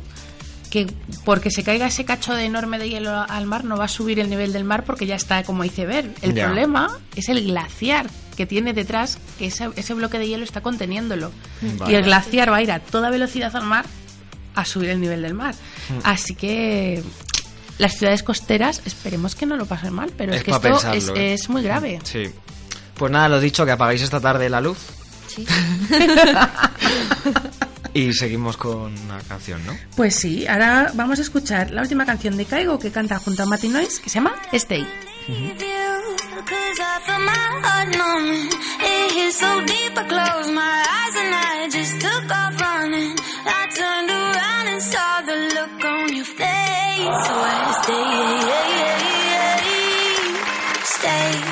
que porque se caiga ese cacho de enorme de hielo al mar no va a subir el nivel del mar porque ya está como iceberg. El Ya. problema es el glaciar que tiene detrás, que ese, ese bloque de hielo está conteniéndolo. Vale. Y el glaciar va a ir a toda velocidad al mar a subir el nivel del mar. Mm. Así que las ciudades costeras esperemos que no lo pasen mal, pero es, Es que esto pensarlo, es, ¿eh? es muy grave. Sí. Pues nada, lo dicho, que apagáis esta tarde la luz Sí. [laughs] y seguimos con una canción, ¿no? Pues sí, ahora vamos a escuchar la última canción de Caigo que canta junto a Matty Noise que se llama Stay. Cause I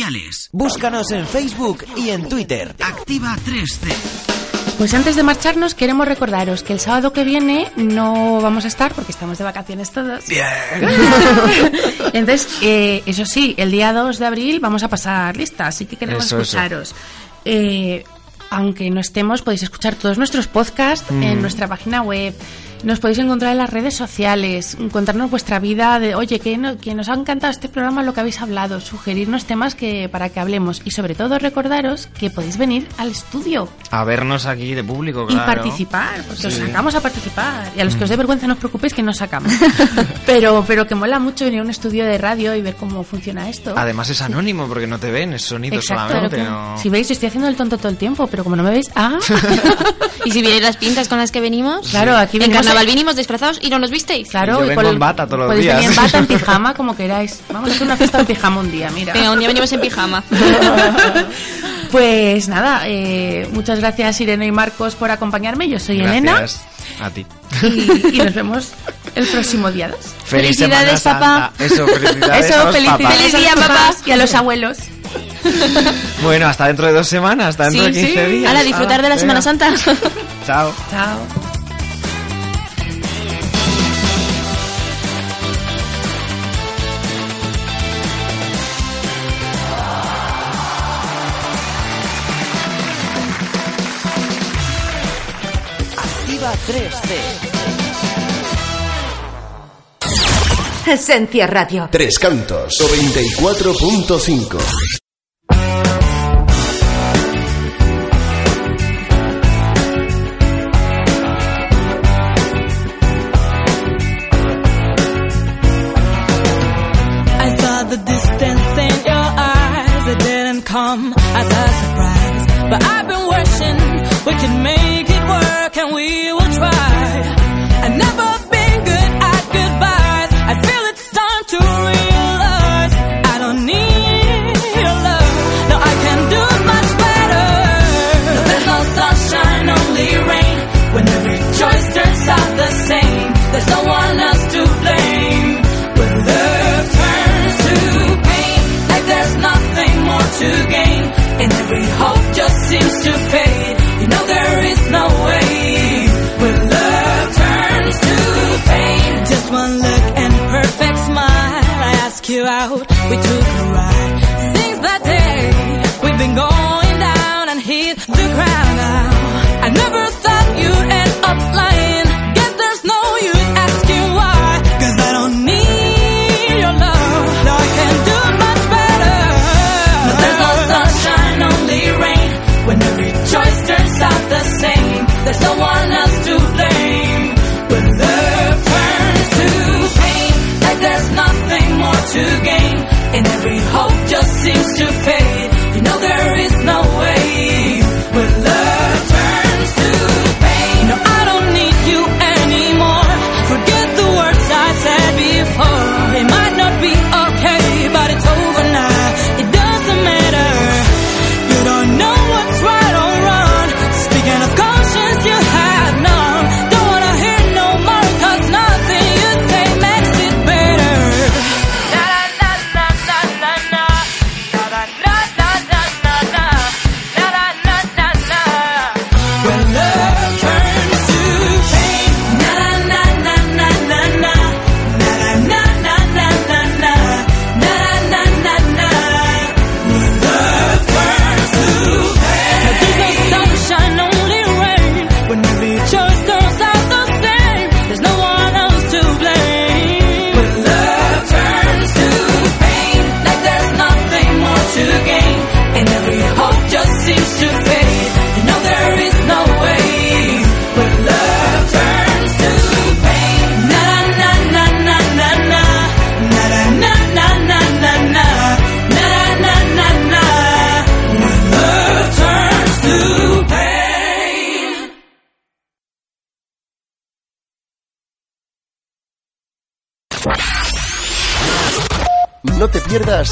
sociales. Búscanos en Facebook y en Twitter. Activa 3C. Pues antes de marcharnos queremos recordaros que el sábado que viene no vamos a estar porque estamos de vacaciones todos. [laughs] Entonces, eh, eso sí, el día 2 de abril vamos a pasar lista, así que queremos Eso, eso. escucharos. Eh, aunque no estemos, podéis escuchar todos nuestros podcasts en Mm. nuestra página web. Nos podéis encontrar en las redes sociales, contarnos vuestra vida de, oye, que, no- que nos ha encantado este programa, lo que habéis hablado, sugerirnos temas que para que hablemos y sobre todo recordaros que podéis venir al estudio A vernos aquí de público, y claro. participar, porque os Sí. Mm. sacamos a participar. Y a los que os dé vergüenza no os preocupéis que no os sacamos. [laughs] pero, pero que mola mucho venir a un estudio de radio y ver cómo funciona esto. Además es anónimo porque no te ven, es sonido Exacto. solamente. no- Si veis, estoy haciendo el tonto todo el tiempo, pero como no me veis, ah, [laughs] [laughs] Y si vierais las pintas con las que venimos, Claro, aquí en venimos carnaval vinimos disfrazados y no nos visteis. claro. Yo y vengo con- en bata todos los podéis días. venir en bata, en [laughs] pijama, como queráis. Vamos a hacer una fiesta en pijama un día, mira. Venga, un día venimos en pijama. [laughs] Pues nada, eh, muchas gracias Irene y Marcos por acompañarme. Yo soy Elena Gracias a ti. y, y nos vemos el próximo día 2. Feliz Felicidades, papá. Eso, felicidades. Eso, felicidades. Feliz a día, papá. papás y a los abuelos. [laughs] Bueno, hasta dentro de dos semanas, hasta dentro Sí, de 15 sí. días. Ahora disfrutar de la Venga. Semana Santa. Chao. Chao. Activa 3C. Esencia Radio. Tres Cantos 94.5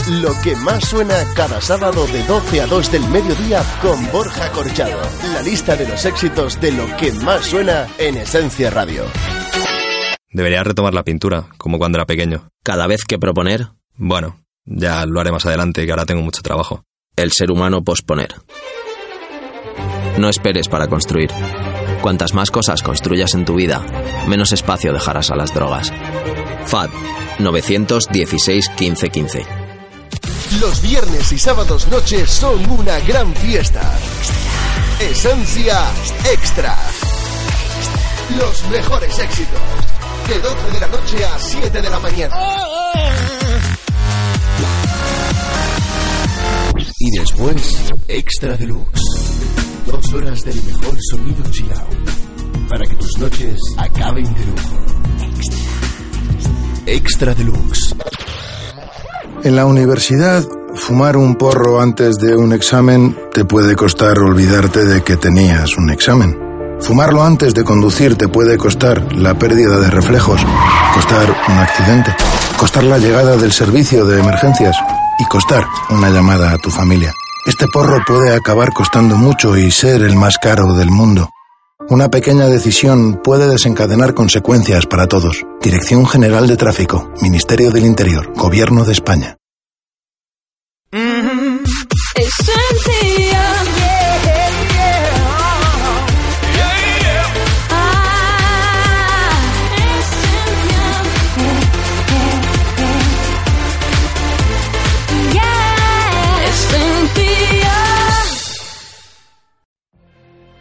lo que más suena cada sábado de 12 a 2 del mediodía con Borja Corchado. La lista de los éxitos de lo que más suena en Esencia Radio. Debería retomar la pintura, como cuando era pequeño. Cada vez que proponer, Bueno, Ya lo haré más adelante, que ahora tengo mucho trabajo. El ser humano posponer. No esperes para construir. Cuantas más cosas construyas en tu vida, menos espacio dejarás a las drogas. FAD 916 1515. Los viernes y sábados noches son una gran fiesta. Esencia Extra. Los mejores éxitos. De 12 de la noche a 7 de la mañana. Y después, Extra Deluxe. Dos horas del mejor sonido chill. Para que tus noches acaben de lujo. Extra Deluxe. En la universidad, fumar un porro antes de un examen te puede costar olvidarte de que tenías un examen. Fumarlo antes de conducir te puede costar la pérdida de reflejos, costar un accidente, costar la llegada del servicio de emergencias y costar una llamada a tu familia. Este porro puede acabar costando mucho y ser el más caro del mundo. Una pequeña decisión puede desencadenar consecuencias para todos. Dirección General de Tráfico, Ministerio del Interior, Gobierno de España.